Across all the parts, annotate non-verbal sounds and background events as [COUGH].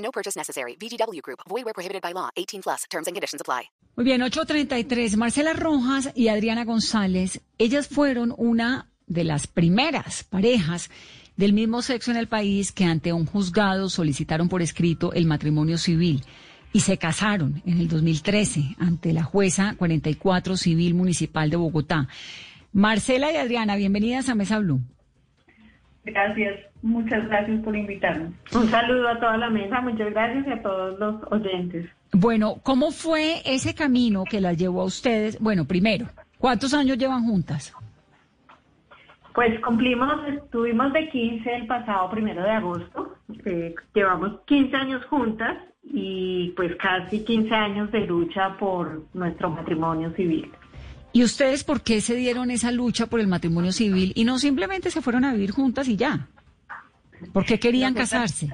No purchase necessary. VGW Group. Void where prohibited by law. 18 plus. Terms and conditions apply. Muy bien, 833. Marcela Rojas y Adriana González, ellas fueron una de las primeras parejas del mismo sexo en el país que ante un juzgado solicitaron por escrito el matrimonio civil y se casaron en el 2013 ante la jueza 44 Civil Municipal de Bogotá. Marcela y Adriana, bienvenidas a Mesa Blue. Gracias, muchas gracias por invitarme. Un saludo a toda la mesa, muchas gracias y a todos los oyentes. Bueno, ¿cómo fue ese camino que las llevó a ustedes? Bueno, primero, ¿cuántos años llevan juntas? Pues cumplimos, estuvimos de 15 el pasado primero de agosto, eh, llevamos 15 años juntas y pues casi 15 años de lucha por nuestro matrimonio civil. ¿Y ustedes por qué se dieron esa lucha por el matrimonio civil y no simplemente se fueron a vivir juntas y ya? ¿Por qué querían casarse?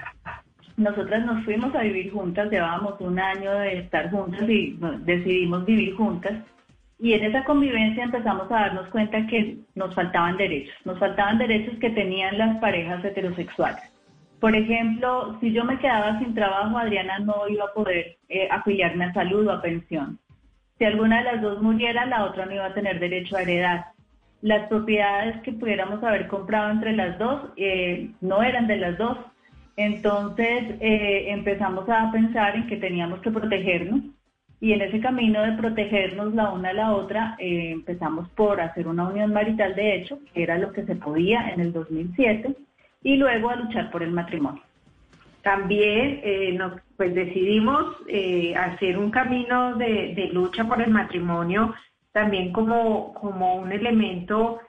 Nosotras nos fuimos a vivir juntas, llevábamos un año de estar juntas y decidimos vivir juntas. Y en esa convivencia empezamos a darnos cuenta que nos faltaban derechos, nos faltaban derechos que tenían las parejas heterosexuales. Por ejemplo, si yo me quedaba sin trabajo, Adriana no iba a poder eh, afiliarme a salud o a pensión. Si alguna de las dos muriera, la otra no iba a tener derecho a heredar. Las propiedades que pudiéramos haber comprado entre las dos eh, no eran de las dos. Entonces eh, empezamos a pensar en que teníamos que protegernos y en ese camino de protegernos la una a la otra eh, empezamos por hacer una unión marital de hecho, que era lo que se podía en el 2007, y luego a luchar por el matrimonio. También nos pues decidimos eh, hacer un camino de, lucha por el matrimonio también como, como un elemento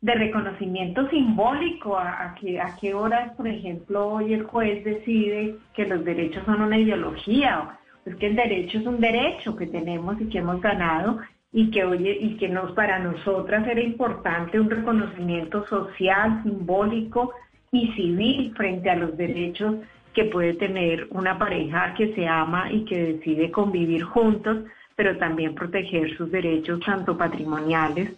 de reconocimiento simbólico a, que, a qué horas, por ejemplo, hoy el juez decide que los derechos son una ideología, es que el derecho es un derecho que tenemos y que hemos ganado y que oye y que nos para nosotras era importante un reconocimiento social, simbólico y civil frente a los derechos que puede tener una pareja que se ama y que decide convivir juntos, pero también proteger sus derechos tanto patrimoniales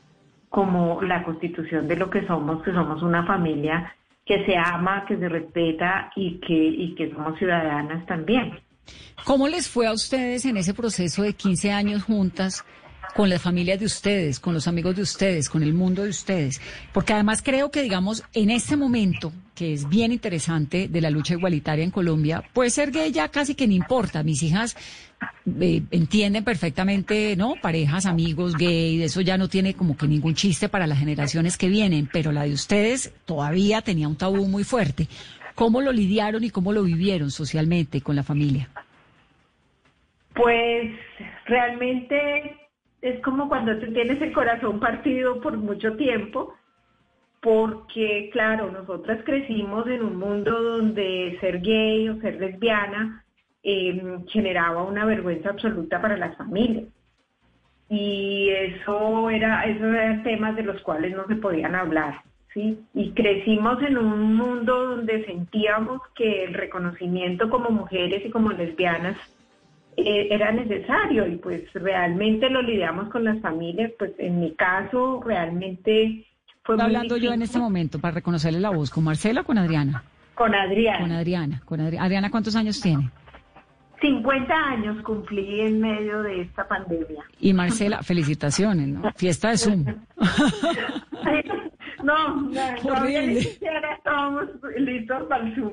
como la constitución de lo que somos, que somos una familia que se ama, que se respeta y que, y que somos ciudadanas también. ¿Cómo les fue a ustedes en ese proceso de 15 años juntas? Con las familias de ustedes, con los amigos de ustedes, con el mundo de ustedes. Porque además creo que, digamos, en este momento, que es bien interesante de la lucha igualitaria en Colombia, puede ser gay ya casi que no importa. Mis hijas eh, entienden perfectamente, ¿no? Parejas, amigos, gay, eso ya no tiene como que ningún chiste para las generaciones que vienen, pero la de ustedes todavía tenía un tabú muy fuerte. ¿Cómo lo lidiaron y cómo lo vivieron socialmente con la familia? Pues realmente es como cuando tú tienes el corazón partido por mucho tiempo, porque claro, nosotras crecimos en un mundo donde ser gay o ser lesbiana em, generaba una vergüenza absoluta para las familias. Y eso era, eso eran temas de los cuales no se podían hablar. ¿sí? Y crecimos en un mundo donde sentíamos que el reconocimiento como mujeres y como lesbianas eh, era necesario y pues realmente lo lidiamos con las familias, pues en mi caso realmente fue Estoy hablando yo en este momento para reconocerle la voz, ¿con Marcela o con Adriana? Con Adriana. Con Adriana, con Adriana. Adriana, ¿cuántos años tiene? 50 años cumplí en medio de esta pandemia. Y Marcela, felicitaciones, ¿no? Fiesta de Zoom. [LAUGHS] no, no, siquiera estábamos listos para el Zoom.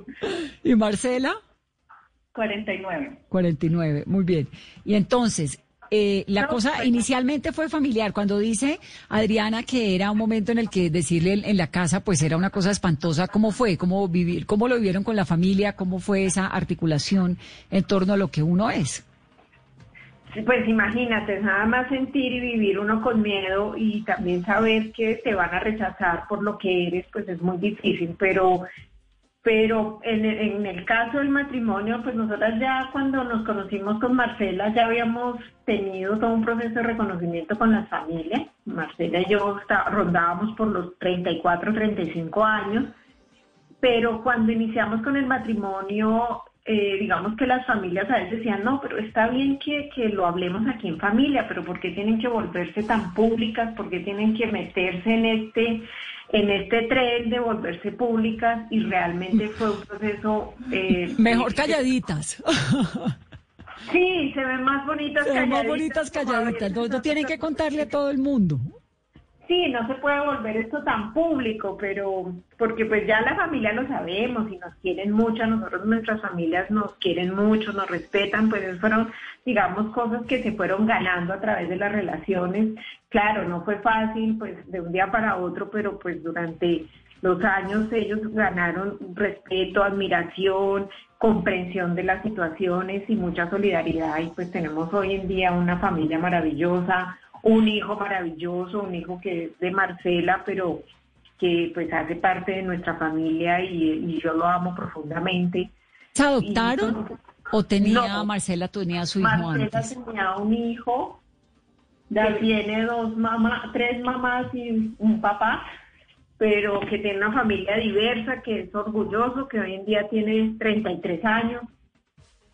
¿Y Marcela? 49. 49, muy bien. Y entonces, eh, la cosa inicialmente fue familiar. Cuando dice Adriana que era un momento en el que decirle en la casa, pues era una cosa espantosa. ¿Cómo fue? ¿Cómo vivir? ¿Cómo lo vivieron con la familia? ¿Cómo fue esa articulación en torno a lo que uno es? Pues imagínate, nada más sentir y vivir uno con miedo y también saber que te van a rechazar por lo que eres, pues es muy difícil, pero Pero en en el caso del matrimonio, pues nosotras ya cuando nos conocimos con Marcela ya habíamos tenido todo un proceso de reconocimiento con las familias. Marcela y yo está- rondábamos por los 34, 35 años, pero cuando iniciamos con el matrimonio, eh, digamos que las familias a veces decían, no, pero está bien que, que lo hablemos aquí en familia, pero ¿por qué tienen que volverse tan públicas? ¿Por qué tienen que meterse en este, en este tren de volverse públicas? Y realmente fue un proceso... eh, [LAUGHS] Mejor calladitas. Sí, se ven más bonitas Se ven más calladitas, bonitas como a calladitas. No, no tienen que contarle a todo el mundo. Sí, no se puede volver esto tan público, pero porque pues ya la familia lo sabemos y nos quieren mucho, nosotros nuestras familias nos quieren mucho, nos respetan, pues fueron, digamos, cosas que se fueron ganando a través de las relaciones. Claro, no fue fácil, pues de un día para otro, pero pues durante los años ellos ganaron respeto, admiración, comprensión de las situaciones y mucha solidaridad y pues tenemos hoy en día una familia maravillosa, un hijo maravilloso, un hijo que es de Marcela, pero que pues hace parte de nuestra familia y, y yo lo amo profundamente. ¿Se adoptaron o tenía No. Marcela, tenía su hijo Marcela antes? tenía un hijo, que tiene dos mamás, tres mamás y un papá, pero que tiene una familia diversa, que es orgulloso, que hoy en día tiene 33 años.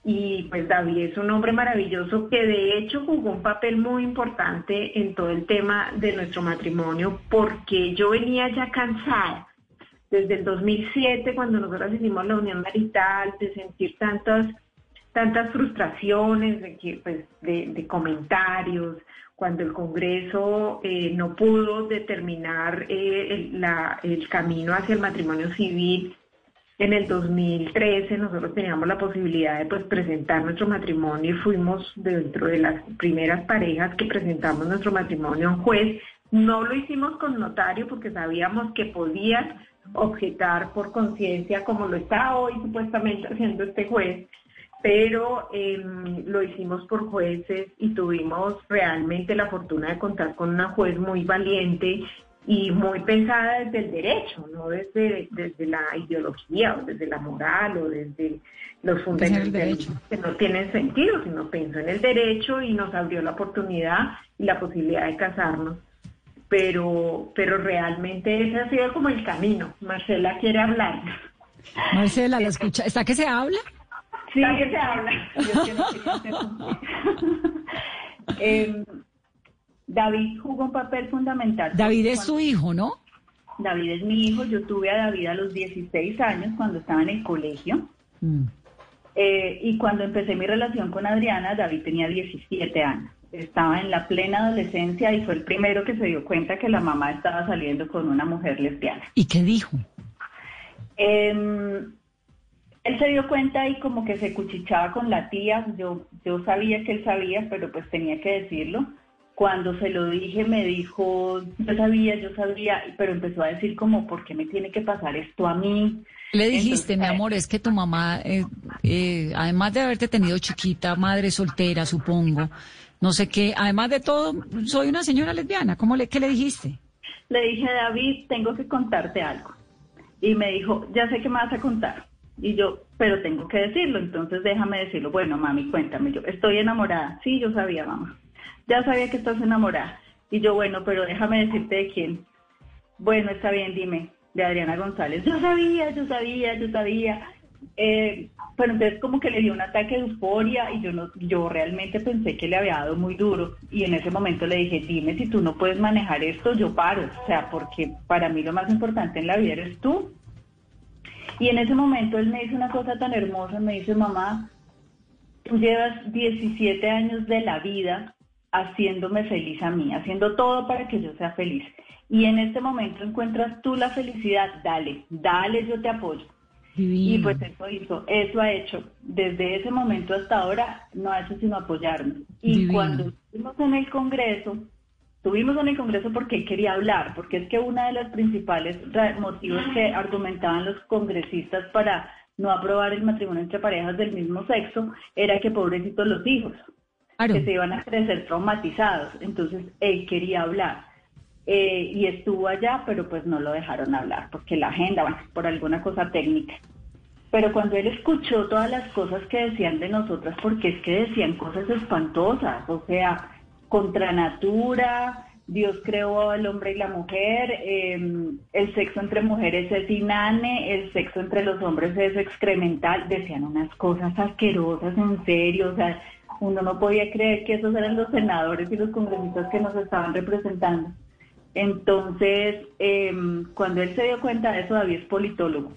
Y pues David es un hombre maravilloso que de hecho jugó un papel muy importante en todo el tema de nuestro matrimonio porque yo venía ya cansada desde el 2007 cuando nosotros hicimos la unión marital de sentir tantas tantas frustraciones de que pues de, comentarios cuando el Congreso eh, no pudo determinar eh, el camino hacia el matrimonio civil en el 2013 nosotros teníamos la posibilidad de pues presentar nuestro matrimonio y fuimos dentro de las primeras parejas que presentamos nuestro matrimonio a un juez. No lo hicimos con notario porque sabíamos que podías objetar por conciencia como lo está hoy supuestamente haciendo este juez, pero em, lo hicimos por jueces y tuvimos realmente la fortuna de contar con una juez muy valiente y muy pensada desde el derecho, no desde, desde la ideología o desde la moral o desde los fundamentos derecho. que no tienen sentido, sino pensó en el derecho y nos abrió la oportunidad y la posibilidad de casarnos. Pero, pero realmente ese ha sido como el camino. Marcela quiere hablar. Marcela, la escucha. ¿Está que se habla? Sí, que se habla. Yo que no quería [LAUGHS] [LAUGHS] David jugó un papel fundamental. David es su hijo, ¿no? David es mi hijo. Yo tuve a David a los 16 años cuando estaba en el colegio. Mm. Eh, y cuando empecé mi relación con Adriana, David tenía 17 años. Estaba en la plena adolescencia y fue el primero que se dio cuenta que la mamá estaba saliendo con una mujer lesbiana. ¿Y qué dijo? Em, él se dio cuenta y como que se cuchichaba con la tía. Yo, yo sabía que él sabía, pero pues tenía que decirlo. Cuando se lo dije, me dijo, yo sabía, yo sabía, pero empezó a decir como, ¿por qué me tiene que pasar esto a mí? Le dijiste, Entonces, mi amor, es que tu mamá, eh, eh, además de haberte tenido chiquita, madre soltera, supongo, no sé qué, además de todo, soy una señora lesbiana. ¿Cómo le, qué le dijiste? Le dije, David, tengo que contarte algo. Y me dijo, ya sé que me vas a contar. Y yo, pero tengo que decirlo, entonces déjame decirlo. Bueno, mami, cuéntame. Yo, estoy enamorada. Sí, yo sabía, mamá. Ya sabía que estás enamorada. Y yo, bueno, pero déjame decirte de quién. Bueno, está bien, dime. De Adriana González. Yo sabía, yo sabía, yo sabía. Eh, pero entonces como que le dio un ataque de euforia y yo no, yo realmente pensé que le había dado muy duro y en ese momento le dije, dime si tú no puedes manejar esto, yo paro, o sea, porque para mí lo más importante en la vida eres tú. Y en ese momento él me dice una cosa tan hermosa, me dice, mamá, tú llevas 17 años de la vida haciéndome feliz a mí, haciendo todo para que yo sea feliz. Y en este momento encuentras tú la felicidad, dale, dale, yo te apoyo. Y Divino. pues eso hizo, eso ha hecho. Desde ese momento hasta ahora no ha hecho sino apoyarnos. Y Divino. cuando estuvimos en el Congreso, estuvimos en el Congreso porque él quería hablar, porque es que uno de los principales motivos que argumentaban los congresistas para no aprobar el matrimonio entre parejas del mismo sexo era que pobrecitos los hijos, Que se iban a crecer traumatizados. Entonces él quería hablar. Eh, y estuvo allá, pero pues no lo dejaron hablar, porque la agenda, bueno, por alguna cosa técnica. Pero cuando él escuchó todas las cosas que decían de nosotras, porque es que decían cosas espantosas, o sea, contra natura, Dios creó al hombre y la mujer, em, el sexo entre mujeres es inane, el sexo entre los hombres es excremental, decían unas cosas asquerosas, en serio, o sea, uno no podía creer que esos eran los senadores y los congresistas que nos estaban representando. Entonces, em, cuando él se dio cuenta de eso, David es politólogo,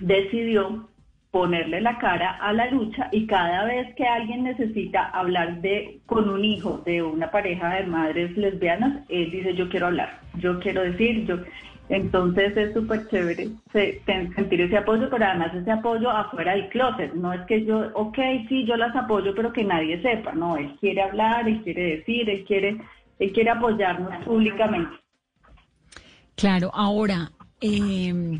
decidió ponerle la cara a la lucha y cada vez que alguien necesita hablar de con un hijo de una pareja de madres lesbianas, él dice yo quiero hablar, yo quiero decir, yo entonces es súper chévere sentir ese apoyo, pero además ese apoyo afuera del closet, no es que yo, ok, sí, yo las apoyo, pero que nadie sepa, no, él quiere hablar, él quiere decir, él quiere, él quiere apoyarnos públicamente. Claro, ahora, eh,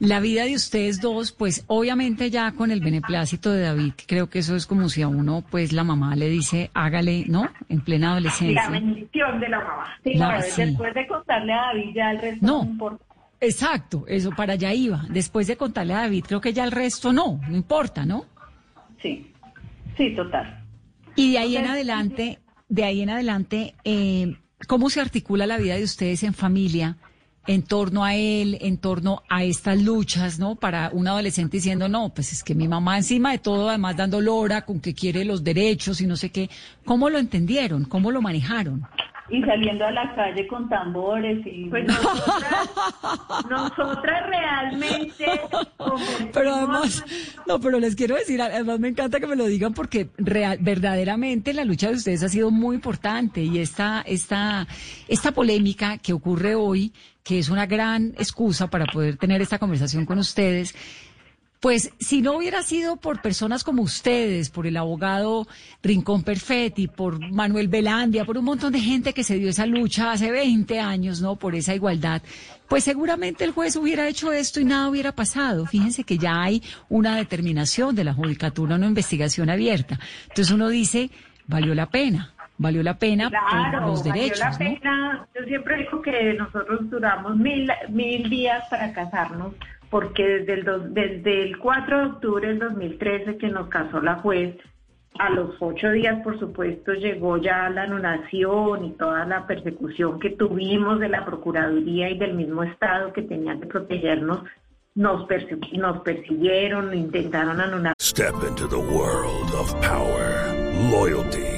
la vida de ustedes dos, pues obviamente ya con el beneplácito de David, creo que eso es como si a uno, pues la mamá le dice, hágale, ¿no? En plena adolescencia. La bendición de la mamá. Después de contarle a David ya el resto no, importa. Exacto, eso para allá iba. Después de contarle a David, creo que ya el resto no, no importa, ¿no? Sí, sí, total. Y de ahí en adelante, de ahí en adelante, eh, ¿cómo se articula la vida de ustedes en familia? En torno a él, en torno a estas luchas, ¿no? Para un adolescente diciendo, no, pues es que mi mamá encima de todo, además dando lora con que quiere los derechos y no sé qué. ¿Cómo lo entendieron? ¿Cómo lo manejaron? Y saliendo a la calle con tambores y... Pues [LAUGHS] nosotras, nosotras realmente... Pero además, no, pero les quiero decir, además me encanta que me lo digan porque real, verdaderamente la lucha de ustedes ha sido muy importante y esta, esta, esta polémica que ocurre hoy que es una gran excusa para poder tener esta conversación con ustedes. Pues si no hubiera sido por personas como ustedes, por el abogado Rincón Perfetti, por Manuel Velandia, por un montón de gente que se dio esa lucha hace 20 años, ¿no? Por esa igualdad, pues seguramente el juez hubiera hecho esto y nada hubiera pasado. Fíjense que ya hay una determinación de la judicatura, una investigación abierta. Entonces uno dice, valió la pena valió la pena por los derechos. Valió la pena. Yo siempre digo que nosotros duramos mil, mil días para casarnos, porque desde el, desde el 4 de octubre del 2013 que nos casó la juez, a los ocho días, por supuesto, llegó ya la anulación y toda la persecución que tuvimos de la Procuraduría y del mismo Estado que tenía que protegernos. Nos, nos persiguieron, intentaron anular. Step into the world of power, loyalty.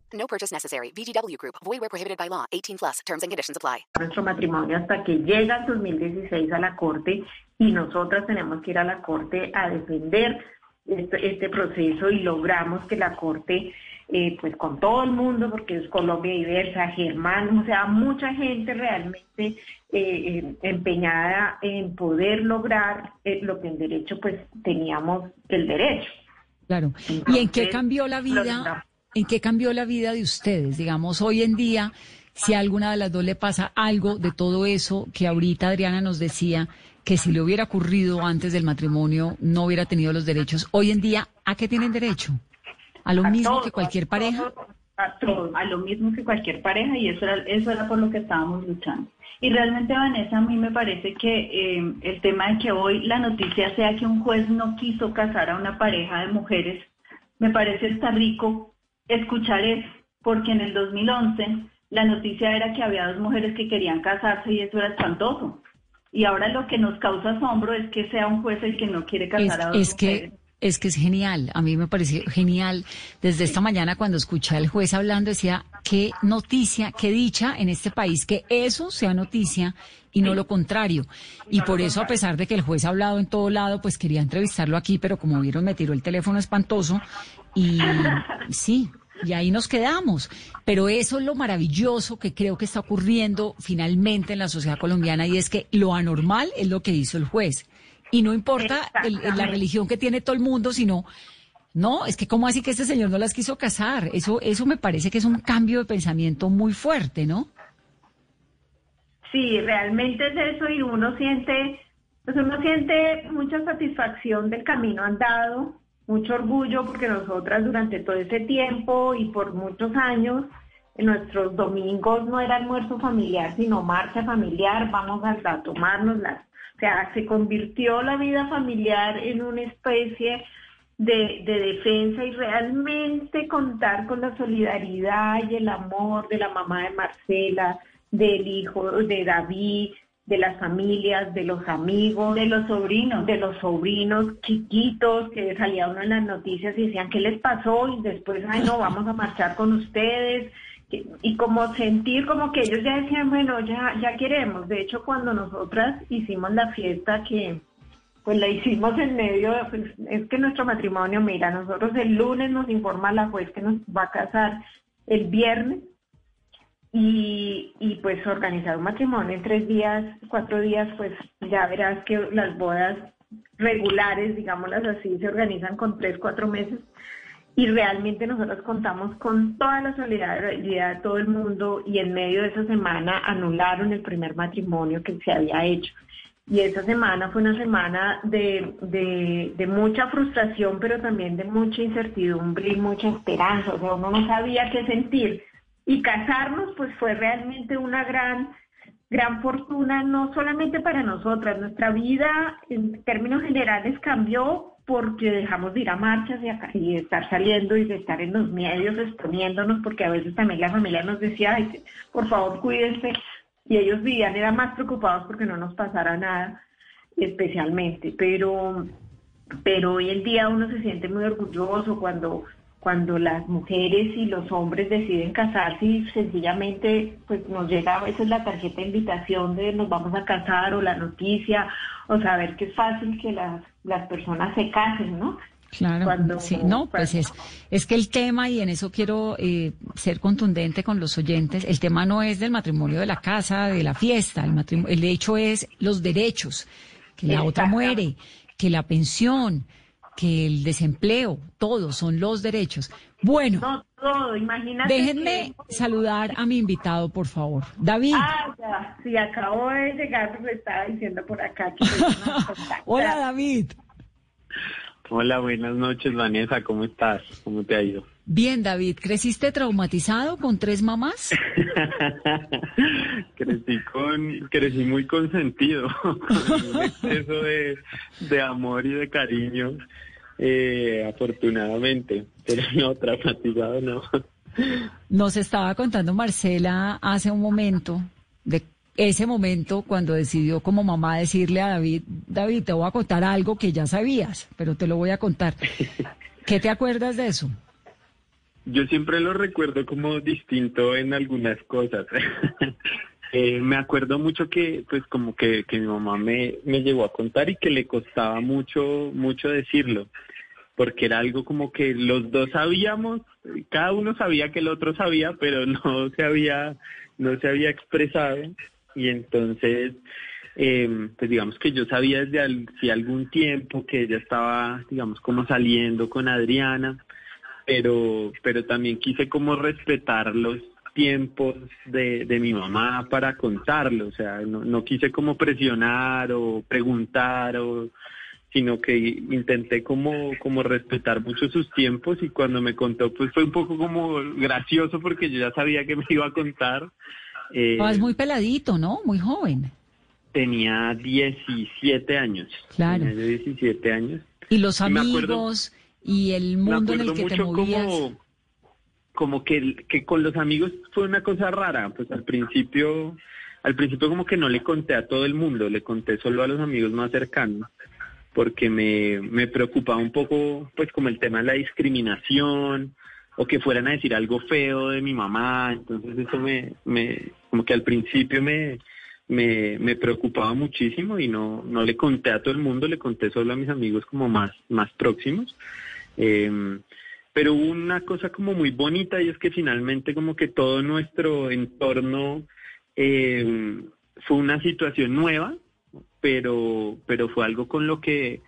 No purchase necessary. VGW Group. Void where prohibited by law. 18 plus. Terms and conditions apply. Nuestro matrimonio hasta que llega el 2016 a la corte y nosotras tenemos que ir a la corte a defender este, este proceso y logramos que la corte, eh, pues con todo el mundo, porque es Colombia diversa, Germán, o sea, mucha gente realmente eh, eh, empeñada en poder lograr lo que en derecho pues teníamos el derecho. Claro. ¿Y en qué cambió la vida? ¿En qué cambió la vida de ustedes? Digamos, hoy en día, si a alguna de las dos le pasa algo de todo eso que ahorita Adriana nos decía, que si le hubiera ocurrido antes del matrimonio no hubiera tenido los derechos, hoy en día, ¿a qué tienen derecho? ¿A lo mismo que cualquier pareja? a, todo, a lo mismo que cualquier pareja y eso era, eso era por lo que estábamos luchando. Y realmente, Vanessa, a mí me parece que eh, el tema de que hoy la noticia sea que un juez no quiso casar a una pareja de mujeres, me parece está rico escuchar eso, porque en el 2011 la noticia era que había dos mujeres que querían casarse y eso era espantoso. Y ahora lo que nos causa asombro es que sea un juez el que no quiere casar a dos es Que... Es que es genial, a mí me pareció genial. Desde esta mañana cuando escuché al juez hablando decía, qué noticia, qué dicha en este país, que eso sea noticia y no lo contrario. Y por eso, a pesar de que el juez ha hablado en todo lado, pues quería entrevistarlo aquí, pero como vieron, me tiró el teléfono espantoso y [LAUGHS] sí, y ahí nos quedamos. Pero eso es lo maravilloso que creo que está ocurriendo finalmente en la sociedad colombiana y es que lo anormal es lo que hizo el juez. Y no importa la religión que tiene todo el mundo, sino No, es que cómo así que este señor no las quiso casar. Eso, eso me parece que es un cambio de pensamiento muy fuerte, ¿no? Sí, realmente es eso y uno siente, pues uno siente mucha satisfacción del camino andado, mucho orgullo porque nosotras durante todo ese tiempo y por muchos años, en nuestros domingos no era almuerzo familiar, sino marcha familiar, vamos a, a tomárnoslas. O sea, se convirtió la vida familiar en una especie de, defensa y realmente contar con la solidaridad y el amor de la mamá de Marcela, del hijo de David, de las familias, de los amigos, de los sobrinos, de los sobrinos chiquitos que salía uno en las noticias y decían qué les pasó y después, ay no, vamos a marchar con ustedes y como sentir como que ellos ya decían, bueno, ya ya queremos. De hecho, cuando nosotras hicimos la fiesta que pues la hicimos en medio, pues, es que nuestro matrimonio, mira, nosotros el lunes nos informa la juez que nos va a casar el viernes y, y pues organizar un matrimonio en tres días, cuatro días, pues ya verás que las bodas regulares, digámoslas así, se organizan con tres, cuatro meses y realmente nosotros contamos con toda la solidaridad de todo el mundo y en medio de esa semana anularon el primer matrimonio que se había hecho. Y esa semana fue una semana de, de, de, mucha frustración, pero también de mucha incertidumbre y mucha esperanza. O sea, uno no sabía qué sentir. Y casarnos, pues fue realmente una gran, gran fortuna, no solamente para nosotras. Nuestra vida, en términos generales, cambió porque dejamos de ir a marchas y, y estar saliendo y de estar en los medios exponiéndonos, porque a veces también la familia nos decía, Ay, por favor, cuídense y ellos vivían, eran más preocupados porque no nos pasara nada especialmente, pero, pero hoy en día uno se siente muy orgulloso cuando, cuando las mujeres y los hombres deciden casarse y sencillamente pues nos llega a veces la tarjeta de invitación de nos vamos a casar o la noticia o saber que es fácil que las, las personas se casen, ¿no? Claro, sí, no, pues es, es que el tema, y en eso quiero eh, ser contundente con los oyentes, el tema no es del matrimonio de la casa, de la fiesta, el, matrimonio, el hecho es los derechos, que la otra muere, que la pensión, que el desempleo, todos son los derechos. Bueno, no, todo, imagínate déjenme que... saludar a mi invitado, por favor. David. Ah, ya, sí, acabo de llegar, me estaba diciendo por acá. Que [LAUGHS] Hola, David. Hola, buenas noches, Vanessa, ¿cómo estás? ¿Cómo te ha ido? Bien, David, ¿creciste traumatizado con tres mamás? [LAUGHS] crecí con, crecí muy consentido, con [LAUGHS] un exceso de, de amor y de cariño, eh, afortunadamente, pero no, traumatizado no. Nos estaba contando Marcela hace un momento de ese momento cuando decidió como mamá decirle a David, David, te voy a contar algo que ya sabías, pero te lo voy a contar. ¿Qué te acuerdas de eso? Yo siempre lo recuerdo como distinto en algunas cosas. [LAUGHS] eh, me acuerdo mucho que, pues, como que, que mi mamá me, me llegó a contar y que le costaba mucho, mucho decirlo, porque era algo como que los dos sabíamos, cada uno sabía que el otro sabía, pero [LAUGHS] no se había, no se había expresado y entonces eh, pues digamos que yo sabía desde algún tiempo que ella estaba digamos como saliendo con Adriana pero pero también quise como respetar los tiempos de, de mi mamá para contarlo o sea no, no quise como presionar o preguntar o sino que intenté como, como respetar mucho sus tiempos y cuando me contó pues fue un poco como gracioso porque yo ya sabía que me iba a contar eh, es muy peladito, ¿no? Muy joven. Tenía 17 años. Claro. Tenía 17 años. Y los amigos y el mundo en el que te movías. Como, como que, que con los amigos fue una cosa rara. Pues al principio, al principio como que no le conté a todo el mundo, le conté solo a los amigos más cercanos porque me, me preocupaba un poco pues como el tema de la discriminación o que fueran a decir algo feo de mi mamá, entonces eso me, me como que al principio me, me, me preocupaba muchísimo y no, no le conté a todo el mundo, le conté solo a mis amigos como más, más próximos. Eh, pero hubo una cosa como muy bonita y es que finalmente como que todo nuestro entorno eh, fue una situación nueva, pero, pero fue algo con lo que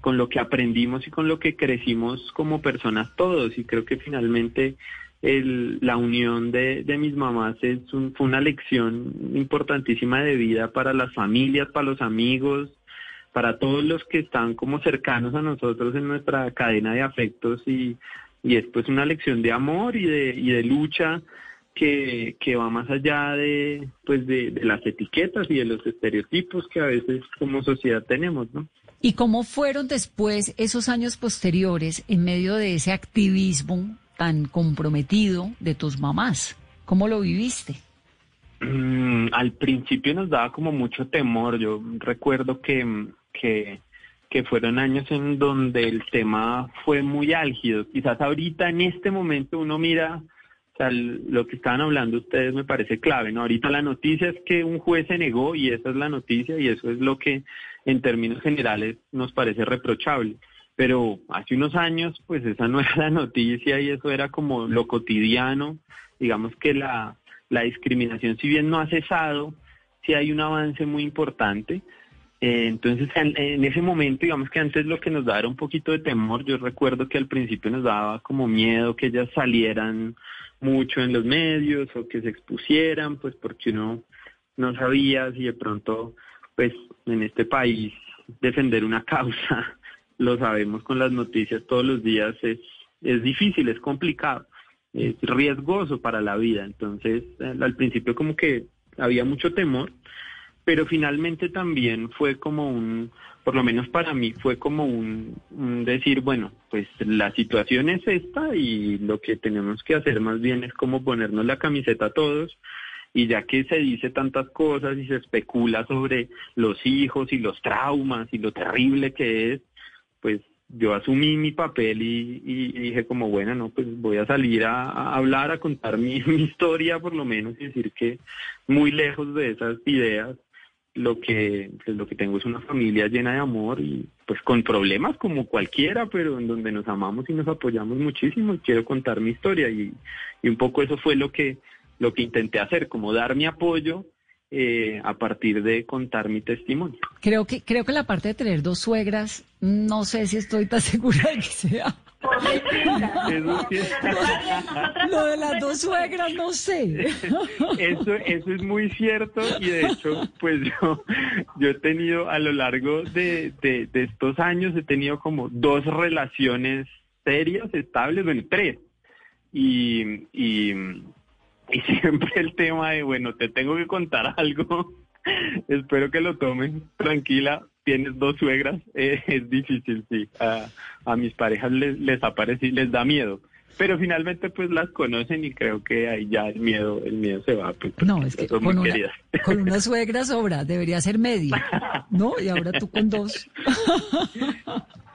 con lo que aprendimos y con lo que crecimos como personas todos. Y creo que finalmente el, la unión de, de mis mamás es fue una lección importantísima de vida para las familias, para los amigos, para todos los que están como cercanos a nosotros en nuestra cadena de afectos y, y es pues una lección de amor y de, y de lucha que, que va más allá de, pues de, de las etiquetas y de los estereotipos que a veces como sociedad tenemos, ¿no? ¿Y cómo fueron después esos años posteriores en medio de ese activismo tan comprometido de tus mamás? ¿Cómo lo viviste? Mm, al principio nos daba como mucho temor. Yo recuerdo que, que, fueron años en donde el tema fue muy álgido. Quizás ahorita en este momento uno mira o sea, lo que estaban hablando ustedes me parece clave, ¿no? Ahorita la noticia es que un juez se negó y esa es la noticia y eso es lo que en términos generales nos parece reprochable. Pero hace unos años, pues esa no [LAUGHS] era la noticia y eso era como lo cotidiano. Digamos que la, la discriminación, si bien no ha cesado, sí hay un avance muy importante. Eh, entonces, en, ese momento, digamos que antes lo que nos daba era un poquito de temor. Yo recuerdo que al principio nos daba como miedo que ellas salieran mucho en los medios o que se expusieran, pues porque uno no sabía si de pronto, pues en este país, defender una [LAUGHS] causa, lo sabemos con las noticias todos los días, es, es difícil, es complicado es riesgoso para la vida. Entonces, al principio como que había mucho temor, pero finalmente también fue como un, por lo menos para mí, fue como un, un, decir, bueno, pues la situación es esta y lo que tenemos que hacer más bien es como ponernos la camiseta a todos. Y ya que se dice tantas cosas y se especula sobre los hijos y los traumas y lo terrible que es, pues yo asumí mi papel y, dije como, bueno, no, pues voy a salir a, a hablar, a contar mi, [LAUGHS] mi, historia por lo menos y decir que muy lejos de esas ideas, lo que, pues lo que tengo es una familia llena de amor y pues con problemas como cualquiera, pero en donde nos amamos y nos apoyamos muchísimo quiero contar mi historia y, y un poco eso fue lo que, lo que intenté hacer, como dar mi apoyo eh, a partir de contar mi testimonio. Creo que, creo que la parte de tener dos suegras, no sé si estoy tan [LAUGHS] segura de que sea. Lo de las dos suegras, no sé. Eso, eso es muy cierto y de hecho, pues yo, yo he tenido a lo largo de, de, de estos años, he tenido como dos relaciones serias, estables, bueno, tres. Y, y, y siempre el tema de, bueno, te tengo que contar algo, [LAUGHS] espero que lo tomen tranquila, tienes dos suegras, [LAUGHS] eh, es difícil, sí, a, a mis parejas les, les aparece, les da miedo. Pero finalmente pues las conocen y creo que ahí ya el miedo, el miedo se va. Pues, no, es que con una, con [LAUGHS] una, suegra sobra, debería ser media, ¿no? Y ahora tú con dos. [LAUGHS]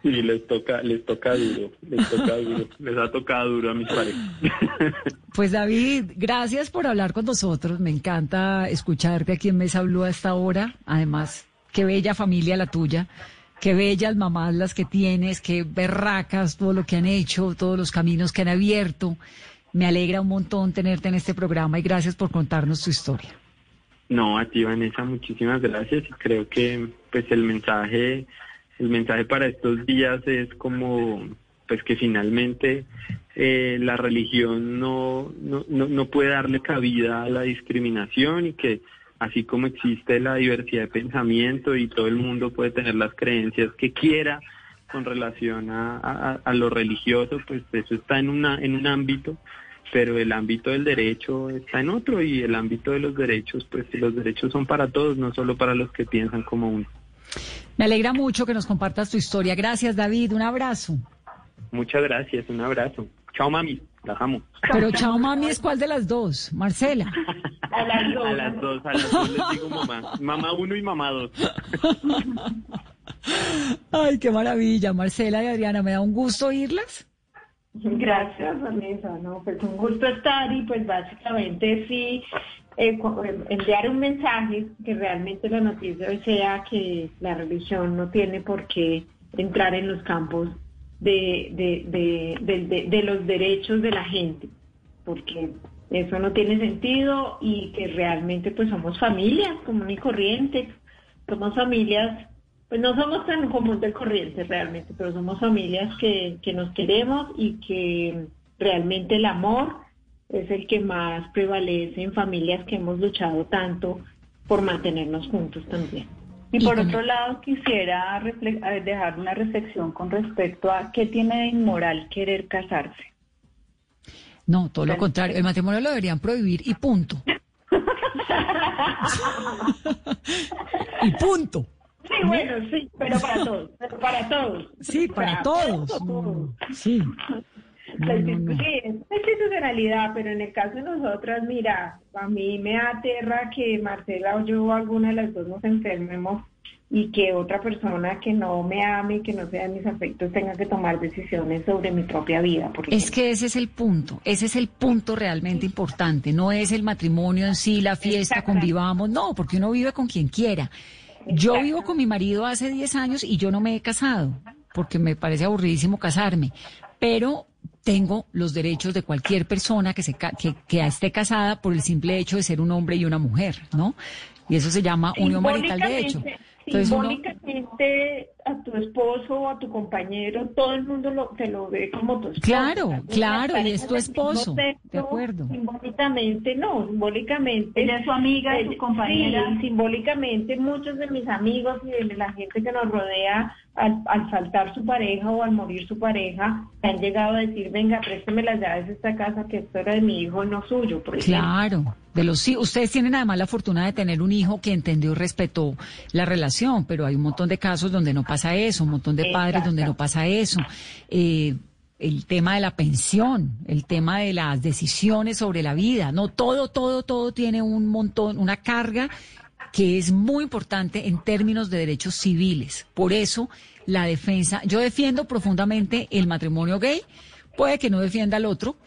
Sí, les toca, les toca duro, les toca duro, les ha tocado duro a mis parejas. Pues David, gracias por hablar con nosotros. Me encanta escucharte aquí en Mesa Blue a esta hora. Además, qué bella familia la tuya. Qué bellas mamás las que tienes, qué berracas todo lo que han hecho, todos los caminos que han abierto. Me alegra un montón tenerte en este programa y gracias por contarnos tu historia. No, a ti Vanessa, muchísimas gracias. Creo que pues el mensaje, el mensaje para estos días es como pues que finalmente eh, la religión no, no, no, no puede darle cabida a la discriminación y que así como existe la diversidad de pensamiento y todo el mundo puede tener las creencias que quiera con relación a, a, a, lo religioso, pues eso está en, una, en un ámbito, pero el ámbito del derecho está en otro y el ámbito de los derechos, pues los derechos son para todos, no solo para los que piensan como uno. Me alegra mucho que nos compartas tu historia. Gracias, David. Un abrazo. Muchas gracias. Un abrazo. Chao, mami. Amo. Pero chao, mami, ¿es cuál de las dos? Marcela. A las dos. A las dos, a las dos les digo mamá. Mamá uno y mamá dos. Ay, qué maravilla, Marcela y Adriana, me da un gusto oírlas. Gracias, Vanessa, no, pues un gusto estar y pues básicamente sí eh, enviar un mensaje que realmente la noticia hoy sea que la religión no tiene por qué entrar en los campos de, de, de, los derechos de la gente, porque eso no tiene sentido y que realmente pues somos familias común y corriente, somos familias pues no somos tan común de corriente realmente, pero somos familias que, que nos queremos y que realmente el amor es el que más prevalece en familias que hemos luchado tanto por mantenernos juntos también. Y por otro lado, quisiera dejar una reflexión con respecto a qué tiene de inmoral querer casarse. No, todo lo contrario. El matrimonio lo deberían prohibir y punto. [LAUGHS] y punto. Sí, bueno, sí, pero para todos, pero para todos. Sí, para, todos. Sí. Sí, es institucionalidad, pero en el caso de nosotras, mira, a mí me aterra que Marcela o yo, alguna de las dos nos enfermemos y que otra persona que no me ame y que no sea de mis afectos tenga que tomar decisiones sobre mi propia vida. Es que ese es el punto, ese es el punto realmente importante, no es el matrimonio en sí, la fiesta, convivamos, no, porque uno vive con quien quiera. Yo vivo con mi marido hace 10 años y yo no me he casado, porque me parece aburridísimo casarme, pero tengo los derechos de cualquier persona que, se, que, que esté casada por el simple hecho de ser un hombre y una mujer, ¿no? Y eso se llama unión marital de hecho. Simbólicamente a tu esposo o a tu compañero, todo el mundo lo, te lo ve como tu esposo. Claro, claro, y es tu esposo. de acuerdo. Simbólicamente, no, simbólicamente. Ella es su amiga, es su compañera. Sí, simbólicamente muchos de mis amigos y de la gente que nos rodea al, al faltar su pareja o al morir su pareja, han llegado a decir, venga, présteme las llaves de esta casa que esto era de mi hijo, no suyo. Claro, de los sí, ustedes tienen además la fortuna de tener un hijo que entendió y respetó la relación, pero hay un montón de casos donde no pasa eso, un montón de padres donde no pasa eso. Eh, el tema de la pensión, el tema de las decisiones sobre la vida, no todo, todo, todo tiene un montón, una carga que es muy importante en términos de derechos civiles. Por eso la defensa, yo defiendo profundamente el matrimonio gay, puede que no defienda al otro,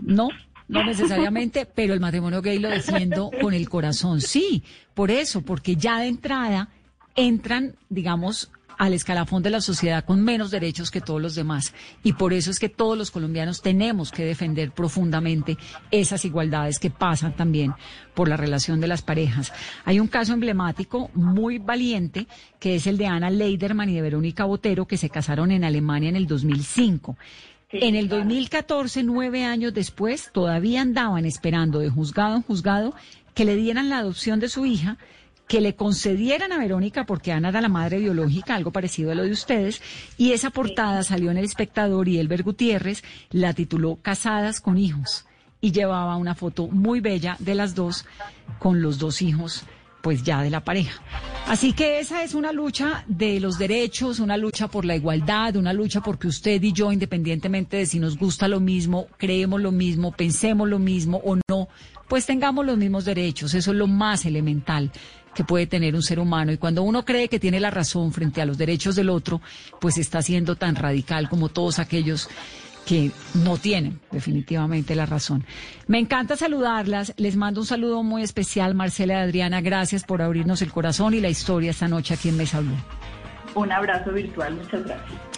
no, no necesariamente, [LAUGHS] pero el matrimonio gay lo defiendo con el corazón, sí, por eso, porque ya de entrada entran, digamos, al escalafón de la sociedad con menos derechos que todos los demás. Y por eso es que todos los colombianos tenemos que defender profundamente esas igualdades que pasan también por la relación de las parejas. Hay un caso emblemático muy valiente que es el de Ana Leiderman y de Verónica Botero que se casaron en Alemania en el 2005. en el 2014, nueve años después, todavía andaban esperando de juzgado en juzgado que le dieran la adopción de su hija que le concedieran a Verónica, porque Ana era la madre biológica, algo parecido a lo de ustedes, y esa portada salió en El Espectador y Elber Gutiérrez la tituló Casadas con hijos y llevaba una foto muy bella de las dos con los dos hijos pues ya de la pareja. Así que esa es una lucha de los derechos, una lucha por la igualdad, una lucha porque usted y yo, independientemente de si nos gusta lo mismo, creemos lo mismo, pensemos lo mismo o no, pues tengamos los mismos derechos. Eso es lo más elemental que puede tener un ser humano. Y cuando uno cree que tiene la razón frente a los derechos del otro, pues está siendo tan radical como todos aquellos que no tienen definitivamente la razón. Me encanta saludarlas. Les mando un saludo muy especial, Marcela y Adriana. Gracias por abrirnos el corazón y la historia esta noche aquí en Mesa Blue. Un abrazo virtual. Muchas gracias.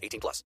18 plus.